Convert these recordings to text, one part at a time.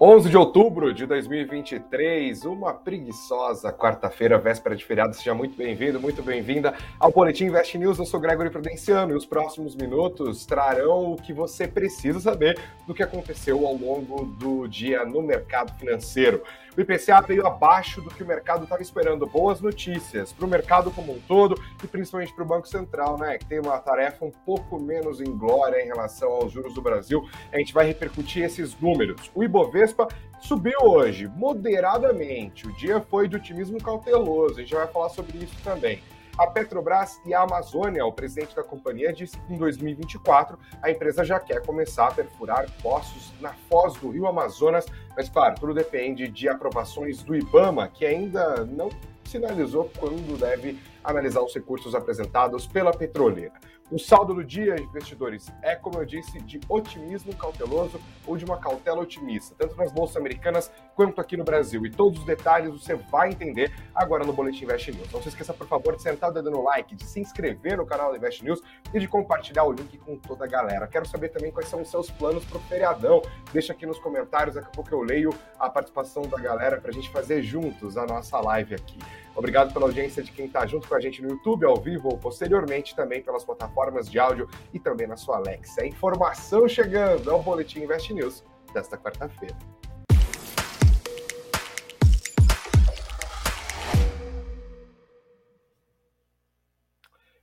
11 de outubro de 2023, uma preguiçosa quarta-feira, véspera de feriado. Seja muito bem-vindo, muito bem-vinda ao Boletim Invest News. Eu sou Gregory Prudenciano e os próximos minutos trarão o que você precisa saber do que aconteceu ao longo do dia no mercado financeiro. O IPCA veio abaixo do que o mercado estava esperando. Boas notícias para o mercado como um todo e principalmente para o Banco Central, né? Que tem uma tarefa um pouco menos inglória em relação aos juros do Brasil. A gente vai repercutir esses números. O Ibovespa subiu hoje, moderadamente. O dia foi de otimismo cauteloso. A gente vai falar sobre isso também. A Petrobras e a Amazônia, o presidente da companhia, disse que em 2024 a empresa já quer começar a perfurar poços na foz do rio Amazonas, mas claro, tudo depende de aprovações do IBAMA, que ainda não sinalizou quando deve analisar os recursos apresentados pela petroleira. O saldo do dia, investidores, é, como eu disse, de otimismo cauteloso ou de uma cautela otimista, tanto nas bolsas americanas quanto aqui no Brasil. E todos os detalhes você vai entender agora no Boletim Invest News. Não se esqueça, por favor, de sentar o dedo no like, de se inscrever no canal do Invest News e de compartilhar o link com toda a galera. Quero saber também quais são os seus planos para o feriadão. Deixa aqui nos comentários, daqui a pouco eu leio a participação da galera para a gente fazer juntos a nossa live aqui. Obrigado pela audiência de quem está junto com a gente no YouTube, ao vivo ou posteriormente também pelas plataformas de áudio e também na sua Alexa. Informação chegando ao Boletim Invest News desta quarta-feira.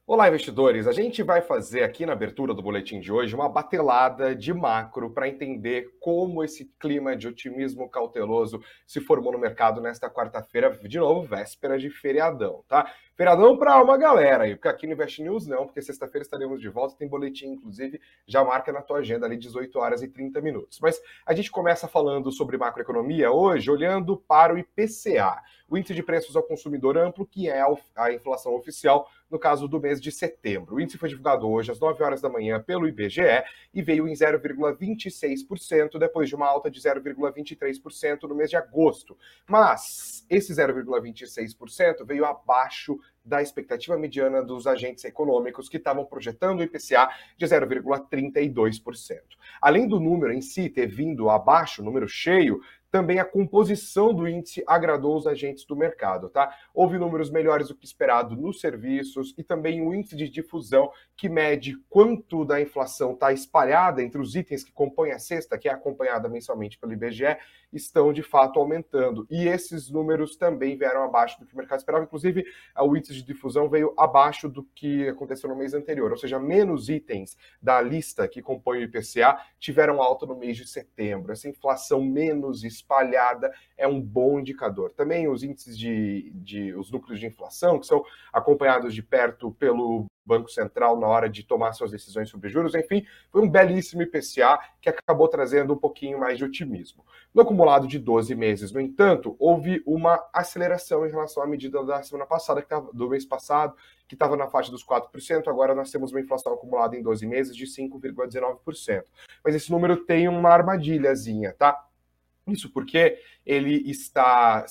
Olá, investidores! A gente vai fazer aqui na abertura do boletim de hoje uma batelada de macro para entender como esse clima de otimismo cauteloso se formou no mercado nesta quarta-feira, de novo, véspera de feriadão, tá? Feriadão para uma galera, e aqui no Invest News não, porque sexta-feira estaremos de volta, tem boletim, inclusive, já marca na tua agenda ali 18 horas e 30 minutos. Mas a gente começa falando sobre macroeconomia hoje, olhando para o IPCA, o índice de preços ao consumidor amplo, que é a inflação oficial no caso do mês de setembro. O índice foi divulgado hoje às 9 horas da manhã pelo IBGE e veio em 0,26%, depois de uma alta de 0,23% no mês de agosto. Mas esse 0,26% veio abaixo da expectativa mediana dos agentes econômicos que estavam projetando o IPCA de 0,32%. Além do número em si ter vindo abaixo, número cheio, também a composição do índice agradou os agentes do mercado, tá? Houve números melhores do que esperado nos serviços e também o índice de difusão que mede quanto da inflação está espalhada entre os itens que compõem a cesta, que é acompanhada mensalmente pelo IBGE, estão de fato aumentando. E esses números também vieram abaixo do que o mercado esperava. Inclusive, o índice de difusão veio abaixo do que aconteceu no mês anterior, ou seja, menos itens da lista que compõem o IPCA tiveram alta no mês de setembro. Essa inflação menos espalhada é um bom indicador. Também os índices de, de os núcleos de inflação, que são acompanhados de perto pelo Banco Central na hora de tomar suas decisões sobre juros. Enfim, foi um belíssimo IPCA que acabou trazendo um pouquinho mais de otimismo. No acumulado de 12 meses, no entanto, houve uma aceleração em relação à medida da semana passada, tava, do mês passado, que estava na faixa dos 4%. Agora nós temos uma inflação acumulada em 12 meses de 5,19%. Mas esse número tem uma armadilhazinha, tá? Isso porque ele está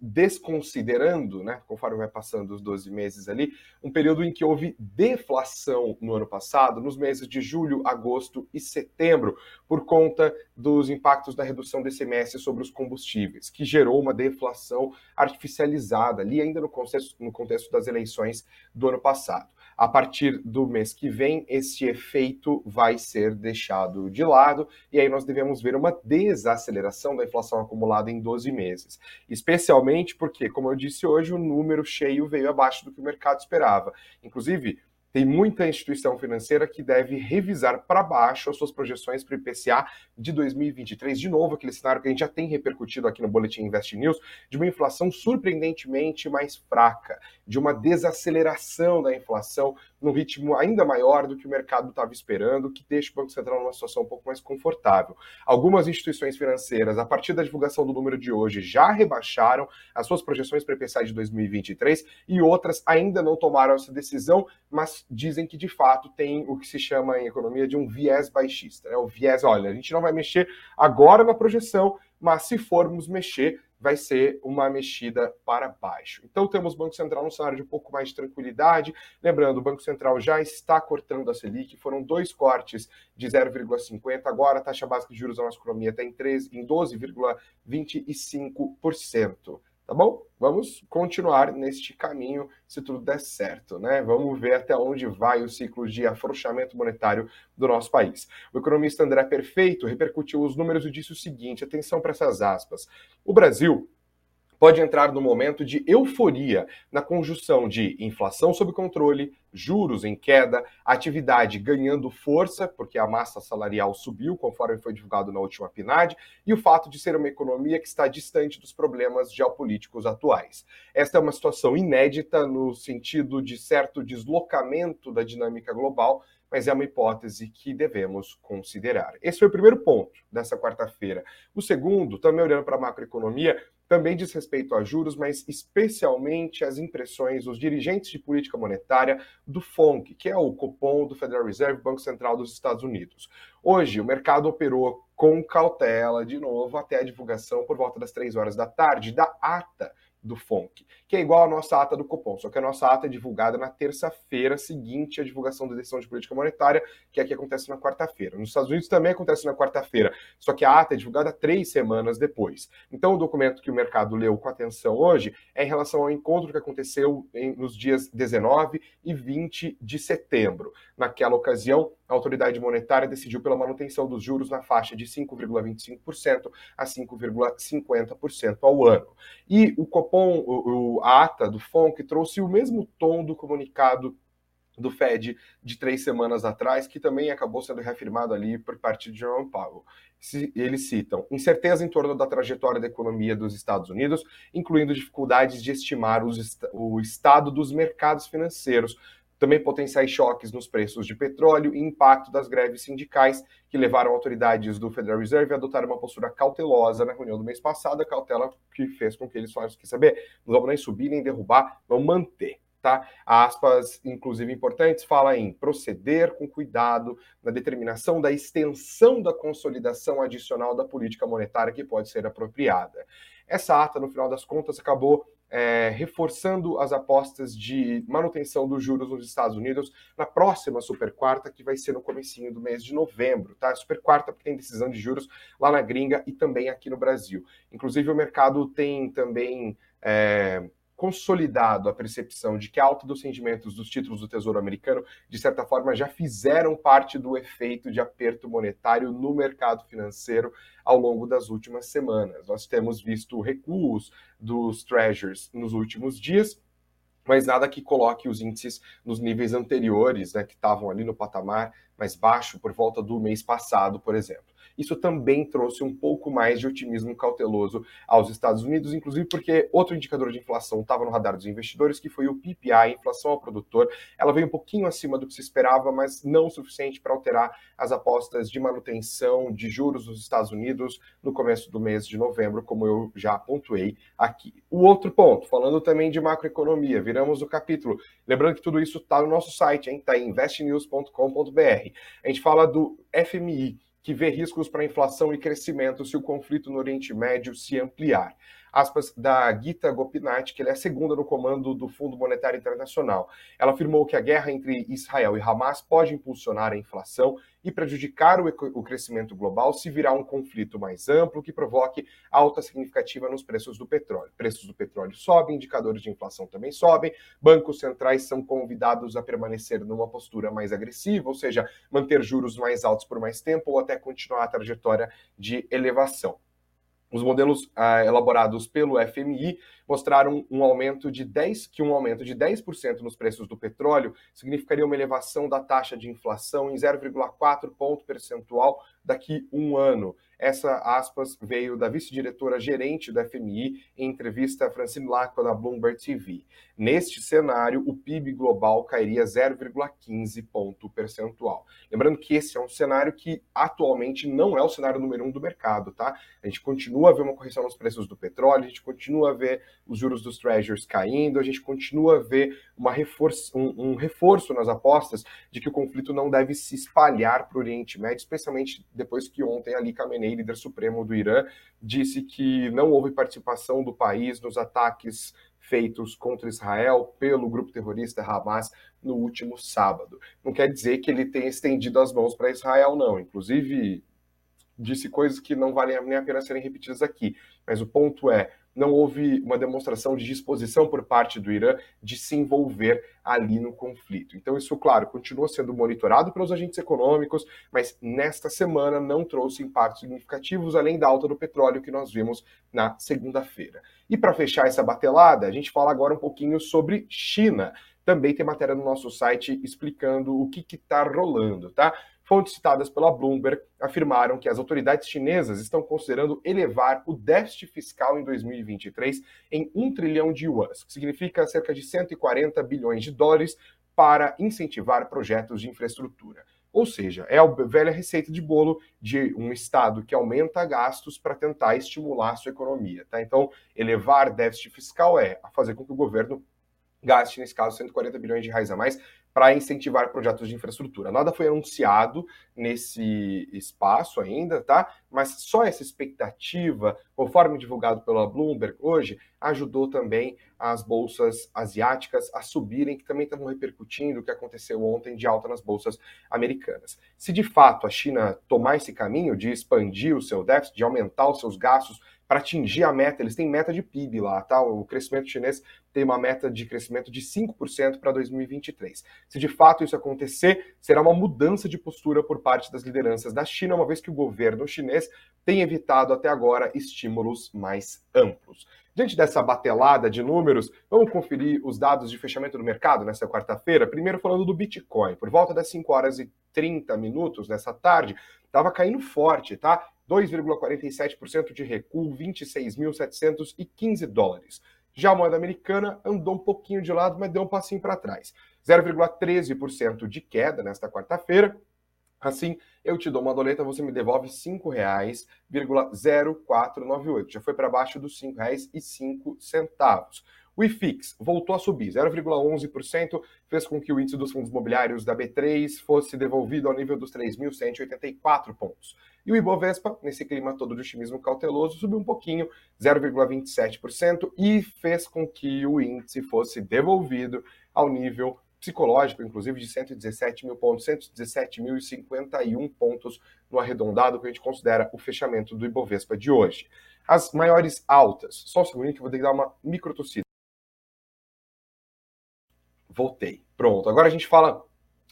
desconsiderando, né, conforme vai passando os 12 meses ali, um período em que houve deflação no ano passado, nos meses de julho, agosto e setembro, por conta dos impactos da redução do ICMS sobre os combustíveis, que gerou uma deflação artificializada ali ainda no contexto, no contexto das eleições do ano passado. A partir do mês que vem, esse efeito vai ser deixado de lado e aí nós devemos ver uma desaceleração da inflação acumulada em 12 meses. Especialmente porque, como eu disse hoje, o número cheio veio abaixo do que o mercado esperava. Inclusive, tem muita instituição financeira que deve revisar para baixo as suas projeções para o IPCA de 2023. De novo, aquele cenário que a gente já tem repercutido aqui no Boletim Invest News, de uma inflação surpreendentemente mais fraca, de uma desaceleração da inflação num ritmo ainda maior do que o mercado estava esperando, que deixa o Banco Central numa situação um pouco mais confortável. Algumas instituições financeiras, a partir da divulgação do número de hoje, já rebaixaram as suas projeções para IPCA de 2023 e outras ainda não tomaram essa decisão, mas dizem que de fato tem o que se chama em economia de um viés baixista. Né? O viés, olha, a gente não vai mexer agora na projeção, mas se formos mexer, vai ser uma mexida para baixo. Então temos o Banco Central num cenário de um pouco mais de tranquilidade. Lembrando, o Banco Central já está cortando a Selic, foram dois cortes de 0,50, agora a taxa básica de juros da nossa economia está em, em 12,25% tá bom? Vamos continuar neste caminho se tudo der certo, né? Vamos ver até onde vai o ciclo de afrouxamento monetário do nosso país. O economista André Perfeito repercutiu os números e disse o seguinte: atenção para essas aspas. O Brasil pode entrar no momento de euforia na conjunção de inflação sob controle, juros em queda, atividade ganhando força, porque a massa salarial subiu, conforme foi divulgado na última PNAD, e o fato de ser uma economia que está distante dos problemas geopolíticos atuais. Esta é uma situação inédita no sentido de certo deslocamento da dinâmica global mas é uma hipótese que devemos considerar. Esse foi o primeiro ponto dessa quarta-feira. O segundo, também olhando para a macroeconomia, também diz respeito a juros, mas especialmente às impressões dos dirigentes de política monetária do FONC, que é o Copom do Federal Reserve, Banco Central dos Estados Unidos. Hoje, o mercado operou com cautela, de novo, até a divulgação por volta das três horas da tarde da ata do FONC, que é igual à nossa ata do Copom, só que a nossa ata é divulgada na terça-feira seguinte à divulgação da decisão de política monetária, que aqui acontece na quarta-feira. Nos Estados Unidos também acontece na quarta-feira, só que a ata é divulgada três semanas depois. Então, o documento que o mercado leu com atenção hoje é em relação ao encontro que aconteceu em, nos dias 19 e 20 de setembro. Naquela ocasião, a autoridade monetária decidiu pela manutenção dos juros na faixa de 5,25% a 5,50% ao ano. E o Copom, o, a ata do FONC, trouxe o mesmo tom do comunicado do Fed de três semanas atrás, que também acabou sendo reafirmado ali por parte de Jerome Powell. Eles citam incerteza em torno da trajetória da economia dos Estados Unidos, incluindo dificuldades de estimar os, o estado dos mercados financeiros, também potenciais choques nos preços de petróleo e impacto das greves sindicais que levaram autoridades do Federal Reserve a adotar uma postura cautelosa na reunião do mês passado, a cautela que fez com que eles falassem que saber, não vamos nem subir nem derrubar, vamos manter. Tá? Aspas, inclusive importantes, fala em proceder com cuidado na determinação da extensão da consolidação adicional da política monetária que pode ser apropriada. Essa ata, no final das contas, acabou é, reforçando as apostas de manutenção dos juros nos Estados Unidos na próxima super quarta, que vai ser no comecinho do mês de novembro, tá? Super quarta porque tem decisão de juros lá na gringa e também aqui no Brasil. Inclusive o mercado tem também é, consolidado a percepção de que a alta dos rendimentos dos títulos do Tesouro Americano, de certa forma, já fizeram parte do efeito de aperto monetário no mercado financeiro ao longo das últimas semanas. Nós temos visto recuos dos treasures nos últimos dias, mas nada que coloque os índices nos níveis anteriores, né, que estavam ali no patamar mais baixo por volta do mês passado, por exemplo isso também trouxe um pouco mais de otimismo cauteloso aos Estados Unidos, inclusive porque outro indicador de inflação estava no radar dos investidores, que foi o PPI, a inflação ao produtor. Ela veio um pouquinho acima do que se esperava, mas não o suficiente para alterar as apostas de manutenção de juros nos Estados Unidos no começo do mês de novembro, como eu já pontuei aqui. O outro ponto, falando também de macroeconomia, viramos o capítulo. Lembrando que tudo isso está no nosso site? Está em investnews.com.br. A gente fala do FMI, que vê riscos para inflação e crescimento se o conflito no Oriente Médio se ampliar aspas, da Gita Gopinath, que ela é a segunda no comando do Fundo Monetário Internacional. Ela afirmou que a guerra entre Israel e Hamas pode impulsionar a inflação e prejudicar o, o crescimento global se virar um conflito mais amplo que provoque alta significativa nos preços do petróleo. Preços do petróleo sobem, indicadores de inflação também sobem, bancos centrais são convidados a permanecer numa postura mais agressiva, ou seja, manter juros mais altos por mais tempo ou até continuar a trajetória de elevação. Os modelos ah, elaborados pelo FMI mostraram um aumento de 10, que um aumento de 10% nos preços do petróleo significaria uma elevação da taxa de inflação em 0,4 ponto percentual daqui um ano. Essa aspas veio da vice-diretora gerente da FMI em entrevista a Francine Lacqua da Bloomberg TV. Neste cenário, o PIB global cairia 0,15 ponto percentual. Lembrando que esse é um cenário que atualmente não é o cenário número um do mercado, tá? A gente continua a ver uma correção nos preços do petróleo, a gente continua a ver os juros dos treasuries caindo, a gente continua a ver uma reforço, um, um reforço nas apostas de que o conflito não deve se espalhar para o Oriente Médio, especialmente depois que ontem Ali Khamenei, líder supremo do Irã, disse que não houve participação do país nos ataques feitos contra Israel pelo grupo terrorista Hamas no último sábado. Não quer dizer que ele tenha estendido as mãos para Israel, não. Inclusive, disse coisas que não valem nem a pena serem repetidas aqui. Mas o ponto é, não houve uma demonstração de disposição por parte do Irã de se envolver ali no conflito. Então, isso, claro, continua sendo monitorado pelos agentes econômicos, mas nesta semana não trouxe impactos significativos, além da alta do petróleo que nós vimos na segunda-feira. E para fechar essa batelada, a gente fala agora um pouquinho sobre China. Também tem matéria no nosso site explicando o que está rolando, tá? Fontes citadas pela Bloomberg afirmaram que as autoridades chinesas estão considerando elevar o déficit fiscal em 2023 em 1 trilhão de yuans, que significa cerca de 140 bilhões de dólares, para incentivar projetos de infraestrutura. Ou seja, é a velha receita de bolo de um Estado que aumenta gastos para tentar estimular a sua economia. Tá? Então, elevar déficit fiscal é fazer com que o governo gaste, nesse caso, 140 bilhões de reais a mais para incentivar projetos de infraestrutura. Nada foi anunciado nesse espaço ainda, tá? Mas só essa expectativa, conforme divulgado pela Bloomberg hoje, ajudou também as bolsas asiáticas a subirem, que também estavam repercutindo o que aconteceu ontem de alta nas bolsas americanas. Se de fato a China tomar esse caminho de expandir o seu déficit, de aumentar os seus gastos para atingir a meta, eles têm meta de PIB lá, tá? O crescimento chinês tem uma meta de crescimento de 5% para 2023. Se de fato isso acontecer, será uma mudança de postura por parte das lideranças da China, uma vez que o governo chinês tem evitado até agora estímulos mais amplos. Diante dessa batelada de números, vamos conferir os dados de fechamento do mercado nesta quarta-feira. Primeiro falando do Bitcoin. Por volta das 5 horas e 30 minutos nessa tarde, estava caindo forte, tá? 2,47% de recuo, 26.715 dólares. Já a moeda americana andou um pouquinho de lado, mas deu um passinho para trás. 0,13% de queda nesta quarta-feira. Assim, eu te dou uma doleta, você me devolve R$ 5,0498. Já foi para baixo dos R$ 5,05. O IFIX voltou a subir, 0,11%, fez com que o índice dos fundos imobiliários da B3 fosse devolvido ao nível dos 3.184 pontos. E o Ibovespa, nesse clima todo de otimismo cauteloso, subiu um pouquinho, 0,27%, e fez com que o índice fosse devolvido ao nível psicológico, inclusive de 117 mil pontos, 117.051 pontos no arredondado, que a gente considera o fechamento do Ibovespa de hoje. As maiores altas, só um segundinho que eu vou ter que dar uma micro tossida. Voltei. Pronto. Agora a gente fala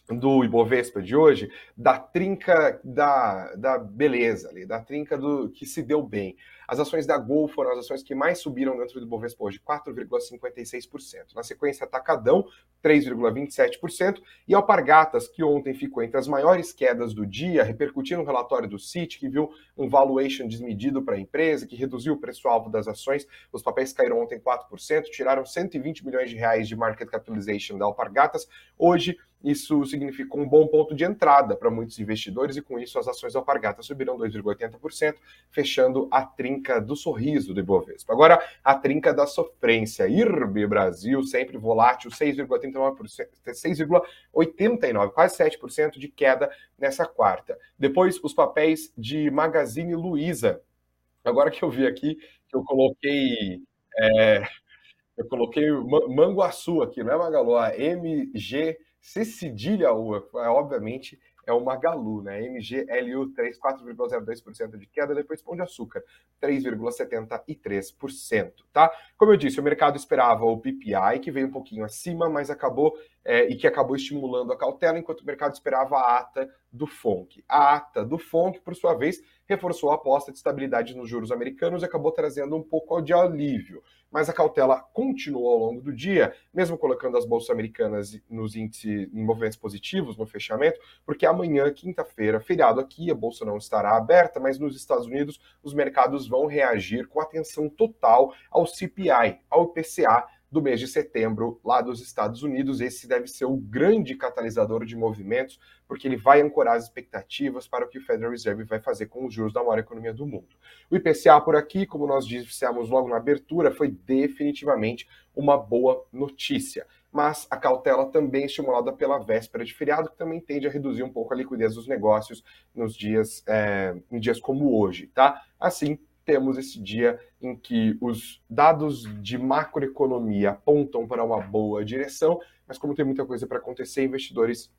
do Ibovespa de hoje, da trinca da, da beleza ali, da trinca do que se deu bem. As ações da Gol foram as ações que mais subiram dentro do Ibovespa hoje, 4,56%. Na sequência, Atacadão, 3,27%, e Alpargatas, que ontem ficou entre as maiores quedas do dia, repercutindo no relatório do CIT, que viu um valuation desmedido para a empresa, que reduziu o preço-alvo das ações. Os papéis caíram ontem 4%, tiraram 120 milhões de reais de market capitalization da Alpargatas. Hoje, isso significou um bom ponto de entrada para muitos investidores e com isso as ações da Alpargatas subiram 2,80%, fechando a trinca do sorriso do Ibovespa. Agora, a trinca da sofrência. IRB Brasil, sempre volátil, 6,89%, 6,89%, quase 7% de queda nessa quarta. Depois, os papéis de Magazine Luiza. Agora que eu vi aqui, que eu coloquei... É, eu coloquei Manguaçu aqui, não é Magalu, a MG se cedilha U, é, obviamente, é o Magalu, né? MGLU 3, 4,02% de queda, depois Pão de Açúcar, 3,73%, tá? Como eu disse, o mercado esperava o PPI, que veio um pouquinho acima, mas acabou é, e que acabou estimulando a cautela, enquanto o mercado esperava a ata do FONC. A ata do FONC, por sua vez, reforçou a aposta de estabilidade nos juros americanos e acabou trazendo um pouco de alívio mas a cautela continuou ao longo do dia, mesmo colocando as bolsas americanas nos índices em movimentos positivos no fechamento, porque amanhã, quinta-feira, feriado aqui, a bolsa não estará aberta, mas nos Estados Unidos os mercados vão reagir com atenção total ao CPI, ao IPCA do mês de setembro lá dos Estados Unidos. Esse deve ser o grande catalisador de movimentos, porque ele vai ancorar as expectativas para o que o Federal Reserve vai fazer com os juros da maior economia do mundo. O IPCA por aqui, como nós dissemos logo na abertura, foi definitivamente uma boa notícia. Mas a cautela também estimulada pela véspera de feriado, que também tende a reduzir um pouco a liquidez dos negócios nos dias, é, em dias como hoje, tá? Assim, temos esse dia em que os dados de macroeconomia apontam para uma boa direção, mas como tem muita coisa para acontecer, investidores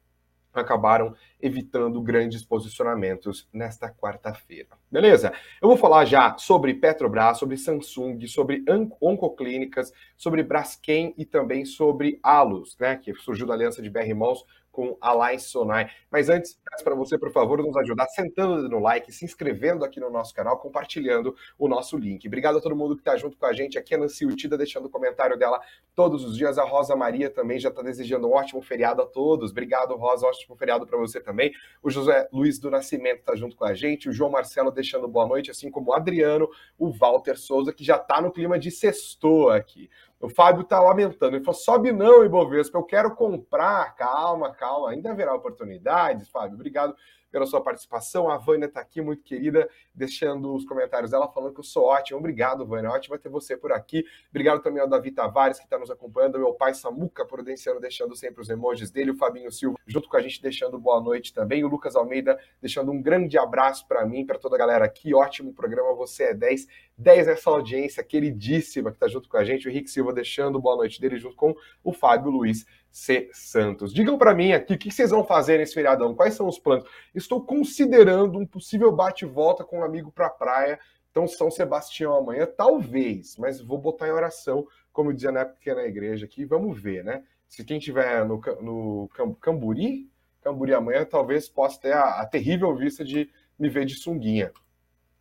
acabaram evitando grandes posicionamentos nesta quarta-feira. Beleza? Eu vou falar já sobre Petrobras, sobre Samsung, sobre Oncoclínicas, sobre Braskem e também sobre Alus, né, que surgiu da aliança de BR Malls com a Lai Sonai. Mas antes, peço para você, por favor, nos ajudar sentando no like, se inscrevendo aqui no nosso canal, compartilhando o nosso link. Obrigado a todo mundo que está junto com a gente aqui. A Nancy Utida deixando o comentário dela todos os dias. A Rosa Maria também já está desejando um ótimo feriado a todos. Obrigado, Rosa. Ótimo feriado para você também. O José Luiz do Nascimento está junto com a gente. O João Marcelo deixando boa noite, assim como o Adriano, o Walter Souza, que já está no clima de sextou aqui. O Fábio está lamentando. Ele falou: sobe não, Ibovespa, eu quero comprar. Calma, calma, ainda haverá oportunidades, Fábio. Obrigado pela sua participação. A Vânia está aqui, muito querida, deixando os comentários dela, falando que eu sou ótimo. Obrigado, Vânia. Ótimo ter você por aqui. Obrigado também ao Davi Tavares, que está nos acompanhando. Meu pai Samuca Prudenciano, deixando sempre os emojis dele. O Fabinho Silva, junto com a gente, deixando boa noite também. O Lucas Almeida, deixando um grande abraço para mim, para toda a galera aqui. Ótimo programa, você é 10. 10 nessa audiência queridíssima que está junto com a gente. O Henrique Silva deixando boa noite dele, junto com o Fábio Luiz. C. Santos. Digam para mim aqui o que vocês vão fazer nesse feriadão, quais são os planos? Estou considerando um possível bate-volta com um amigo para a praia, então São Sebastião amanhã, talvez, mas vou botar em oração, como dizia na época na igreja aqui, vamos ver, né? Se quem tiver no, no Camburi, Camburi amanhã, talvez possa ter a, a terrível vista de me ver de sunguinha.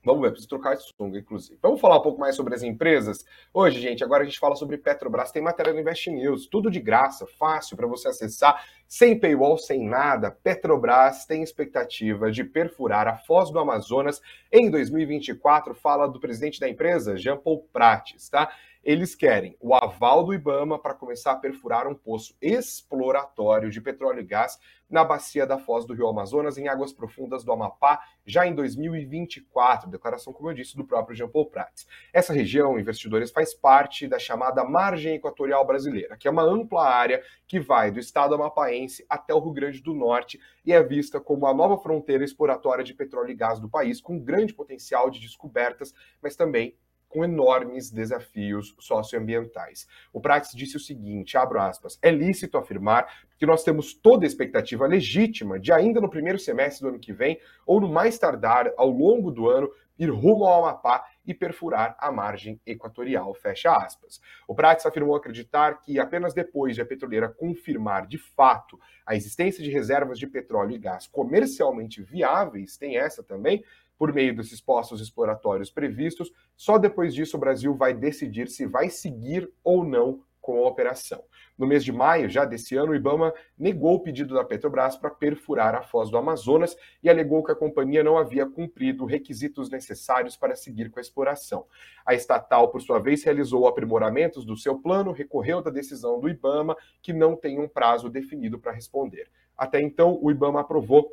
Vamos ver, preciso trocar esse sunga, inclusive. Vamos falar um pouco mais sobre as empresas? Hoje, gente, agora a gente fala sobre Petrobras. Tem matéria no Invest News, tudo de graça, fácil para você acessar, sem paywall, sem nada. Petrobras tem expectativa de perfurar a foz do Amazonas em 2024, fala do presidente da empresa, Jean Paul Prates, tá? Eles querem o aval do Ibama para começar a perfurar um poço exploratório de petróleo e gás na bacia da Foz do Rio Amazonas, em águas profundas do Amapá, já em 2024. Declaração, como eu disse, do próprio Jean Paul Prats. Essa região, investidores, faz parte da chamada Margem Equatorial Brasileira, que é uma ampla área que vai do estado amapaense até o Rio Grande do Norte e é vista como a nova fronteira exploratória de petróleo e gás do país, com grande potencial de descobertas, mas também com enormes desafios socioambientais. O Prates disse o seguinte, abro aspas, é lícito afirmar que nós temos toda a expectativa legítima de ainda no primeiro semestre do ano que vem, ou no mais tardar, ao longo do ano, ir rumo ao Amapá e perfurar a margem equatorial, fecha aspas. O Prates afirmou acreditar que apenas depois de a petroleira confirmar de fato a existência de reservas de petróleo e gás comercialmente viáveis, tem essa também, por meio desses postos exploratórios previstos. Só depois disso o Brasil vai decidir se vai seguir ou não com a operação. No mês de maio, já desse ano, o Ibama negou o pedido da Petrobras para perfurar a foz do Amazonas e alegou que a companhia não havia cumprido requisitos necessários para seguir com a exploração. A estatal, por sua vez, realizou aprimoramentos do seu plano, recorreu da decisão do Ibama, que não tem um prazo definido para responder. Até então, o Ibama aprovou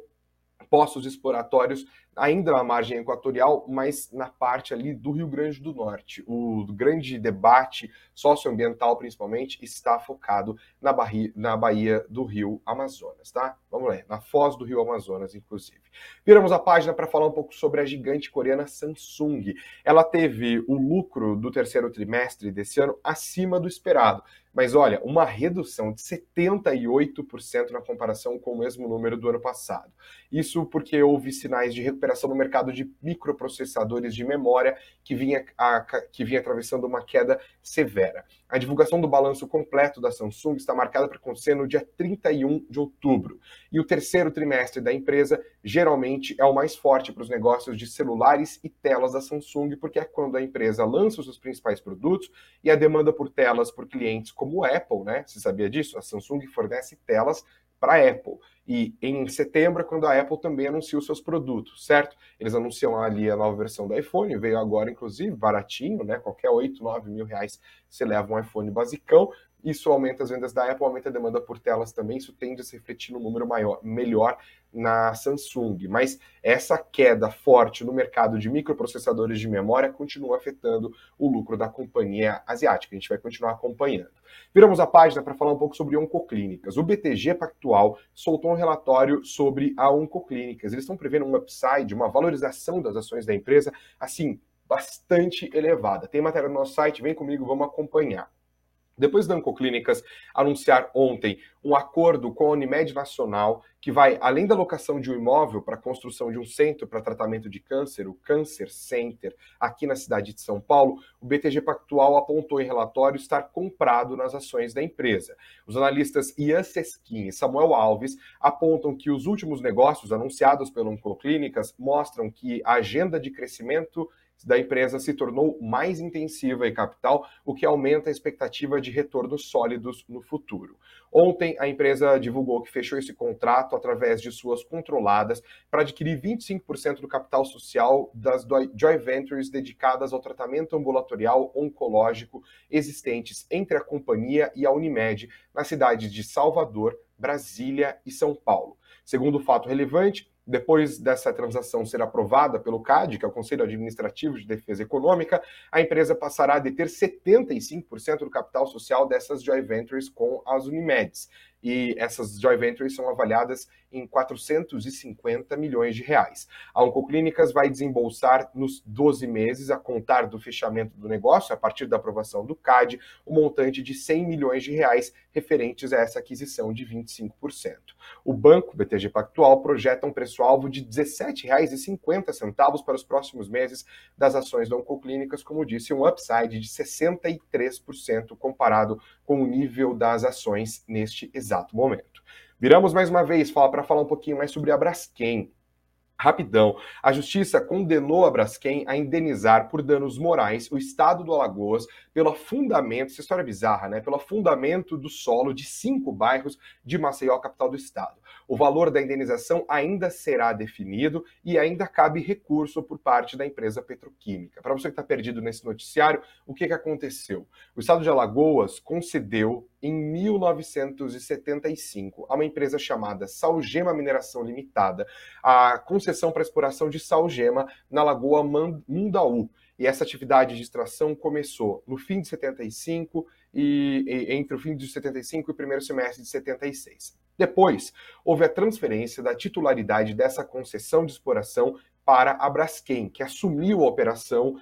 poços exploratórios ainda na margem equatorial, mas na parte ali do Rio Grande do Norte. O grande debate socioambiental, principalmente, está focado na, Bahia, na Baía do Rio Amazonas, tá? Vamos lá, na foz do Rio Amazonas, inclusive. Viramos a página para falar um pouco sobre a gigante coreana Samsung. Ela teve o lucro do terceiro trimestre desse ano acima do esperado. Mas olha, uma redução de 78% na comparação com o mesmo número do ano passado. Isso porque houve sinais de recuperação no mercado de microprocessadores de memória que vinha, a, que vinha atravessando uma queda severa. A divulgação do balanço completo da Samsung está marcada para acontecer no dia 31 de outubro. E o terceiro trimestre da empresa geralmente é o mais forte para os negócios de celulares e telas da Samsung, porque é quando a empresa lança os seus principais produtos e a demanda por telas por clientes como o Apple, né? Você sabia disso? A Samsung fornece telas para a Apple. E em setembro é quando a Apple também anuncia os seus produtos, certo? Eles anunciam ali a nova versão do iPhone, veio agora, inclusive, baratinho, né? Qualquer 8, 9 mil reais você leva um iPhone basicão. Isso aumenta as vendas da Apple, aumenta a demanda por telas também, isso tende a se refletir no número maior, melhor na Samsung. Mas essa queda forte no mercado de microprocessadores de memória continua afetando o lucro da companhia asiática. A gente vai continuar acompanhando. Viramos a página para falar um pouco sobre oncoclínicas. O BTG Pactual soltou um relatório sobre a oncoclínicas. Eles estão prevendo um upside, uma valorização das ações da empresa, assim, bastante elevada. Tem matéria no nosso site, vem comigo, vamos acompanhar. Depois da Oncoclínicas anunciar ontem um acordo com a Unimed Nacional, que vai, além da locação de um imóvel para a construção de um centro para tratamento de câncer, o Cancer Center, aqui na cidade de São Paulo, o BTG Pactual apontou em relatório estar comprado nas ações da empresa. Os analistas Ian Seskin e Samuel Alves apontam que os últimos negócios anunciados pela Oncoclínicas mostram que a agenda de crescimento da empresa se tornou mais intensiva e capital, o que aumenta a expectativa de retornos sólidos no futuro. Ontem, a empresa divulgou que fechou esse contrato através de suas controladas para adquirir 25% do capital social das joint ventures dedicadas ao tratamento ambulatorial oncológico existentes entre a companhia e a Unimed nas cidades de Salvador, Brasília e São Paulo. Segundo fato relevante, depois dessa transação ser aprovada pelo CAD, que é o Conselho Administrativo de Defesa Econômica, a empresa passará a deter 75% do capital social dessas joint ventures com as Unimeds e essas joint ventures são avaliadas em 450 milhões de reais. A Oncoclínicas vai desembolsar nos 12 meses, a contar do fechamento do negócio, a partir da aprovação do CAD, o um montante de 100 milhões de reais referentes a essa aquisição de 25%. O banco BTG Pactual projeta um preço-alvo de R$ 17,50 para os próximos meses das ações da Oncoclínicas, como disse, um upside de 63% comparado com o nível das ações neste exato exato momento. Viramos mais uma vez para falar um pouquinho mais sobre a Braskem. Rapidão. A justiça condenou a Braskem a indenizar por danos morais o estado do Alagoas pelo afundamento, essa história é bizarra, né? Pelo afundamento do solo de cinco bairros de Maceió, capital do estado. O valor da indenização ainda será definido e ainda cabe recurso por parte da empresa petroquímica. Para você que está perdido nesse noticiário, o que, que aconteceu? O estado de Alagoas concedeu em 1975 a uma empresa chamada Salgema Mineração Limitada a concessão para exploração de salgema na Lagoa Mundaú. E essa atividade de extração começou no fim de 75 e, e entre o fim de 75 e o primeiro semestre de 76. Depois, houve a transferência da titularidade dessa concessão de exploração para a Braskem, que assumiu a operação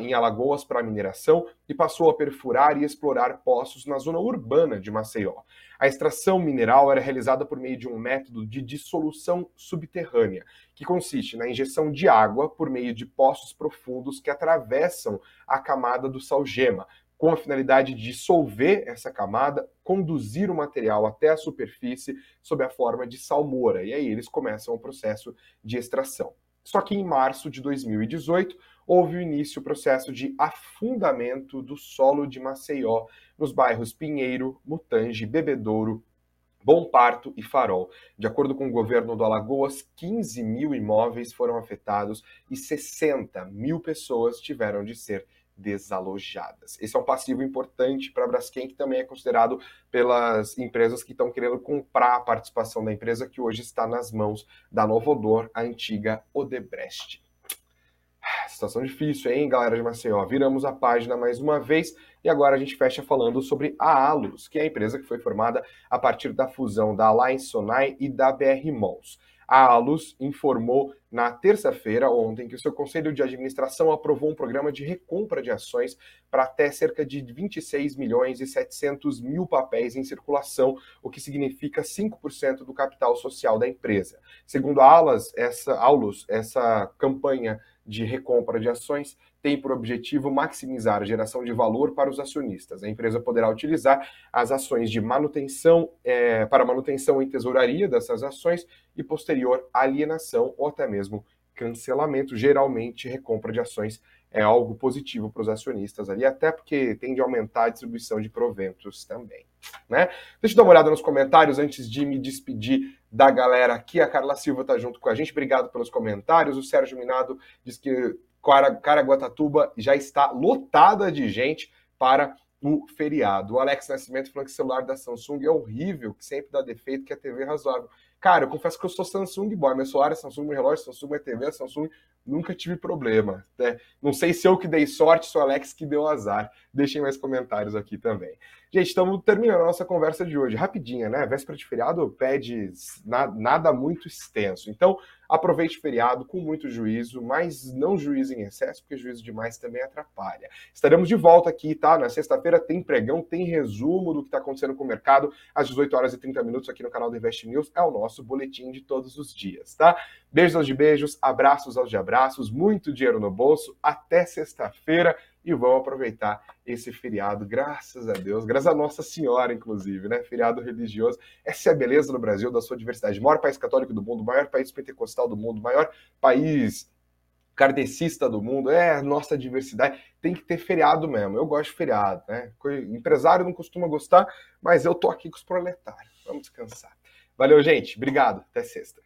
em Alagoas para mineração e passou a perfurar e explorar poços na zona urbana de Maceió. A extração mineral era realizada por meio de um método de dissolução subterrânea, que consiste na injeção de água por meio de poços profundos que atravessam a camada do salgema, com a finalidade de dissolver essa camada, conduzir o material até a superfície sob a forma de salmoura. E aí eles começam o processo de extração. Só que em março de 2018, houve o início o processo de afundamento do solo de Maceió, nos bairros Pinheiro, Mutange, Bebedouro, Bom Parto e Farol. De acordo com o governo do Alagoas, 15 mil imóveis foram afetados e 60 mil pessoas tiveram de ser desalojadas. Esse é um passivo importante para a Braskem, que também é considerado pelas empresas que estão querendo comprar a participação da empresa, que hoje está nas mãos da Novodor, a antiga Odebrecht. Situação difícil, hein, galera de Maceió? Viramos a página mais uma vez e agora a gente fecha falando sobre a Alus, que é a empresa que foi formada a partir da fusão da Alliance Sonai e da BR Malls. A Alus informou na terça-feira, ontem, que o seu conselho de administração aprovou um programa de recompra de ações para até cerca de 26 milhões e 700 mil papéis em circulação, o que significa 5% do capital social da empresa. Segundo a Alas, essa, Aulus, essa campanha de recompra de ações tem por objetivo maximizar a geração de valor para os acionistas. A empresa poderá utilizar as ações de manutenção é, para manutenção em tesouraria dessas ações e posterior alienação ou até mesmo cancelamento. Geralmente, recompra de ações é algo positivo para os acionistas ali, até porque tende a aumentar a distribuição de proventos também. Né? Deixa eu dar uma olhada nos comentários antes de me despedir da galera aqui. A Carla Silva está junto com a gente. Obrigado pelos comentários. O Sérgio Minado diz que Caraguatatuba já está lotada de gente para o feriado. O Alex Nascimento falando que o celular da Samsung é horrível, que sempre dá defeito, que a TV é razoável. Cara, eu confesso que eu sou Samsung boy. Meu celular é Samsung, meu relógio é Samsung, minha TV é Samsung. Nunca tive problema. Né? Não sei se eu que dei sorte, se o Alex que deu azar. Deixem mais comentários aqui também. Gente, estamos terminando a nossa conversa de hoje. Rapidinha, né? Véspera de feriado pede nada muito extenso. Então, aproveite o feriado com muito juízo, mas não juízo em excesso, porque juízo demais também atrapalha. Estaremos de volta aqui, tá? Na sexta-feira tem pregão, tem resumo do que está acontecendo com o mercado, às 18 horas e 30 minutos aqui no canal do Invest News. É o nosso boletim de todos os dias, tá? Beijos aos de beijos, abraços aos de abraços, muito dinheiro no bolso. Até sexta-feira e vão aproveitar esse feriado, graças a Deus, graças a Nossa Senhora, inclusive, né? Feriado religioso. Essa é a beleza no Brasil, da sua diversidade. Maior país católico do mundo, maior país pentecostal do mundo, maior país kardecista do mundo, é a nossa diversidade. Tem que ter feriado mesmo. Eu gosto de feriado, né? Empresário não costuma gostar, mas eu tô aqui com os proletários. Vamos descansar. Valeu, gente. Obrigado. Até sexta.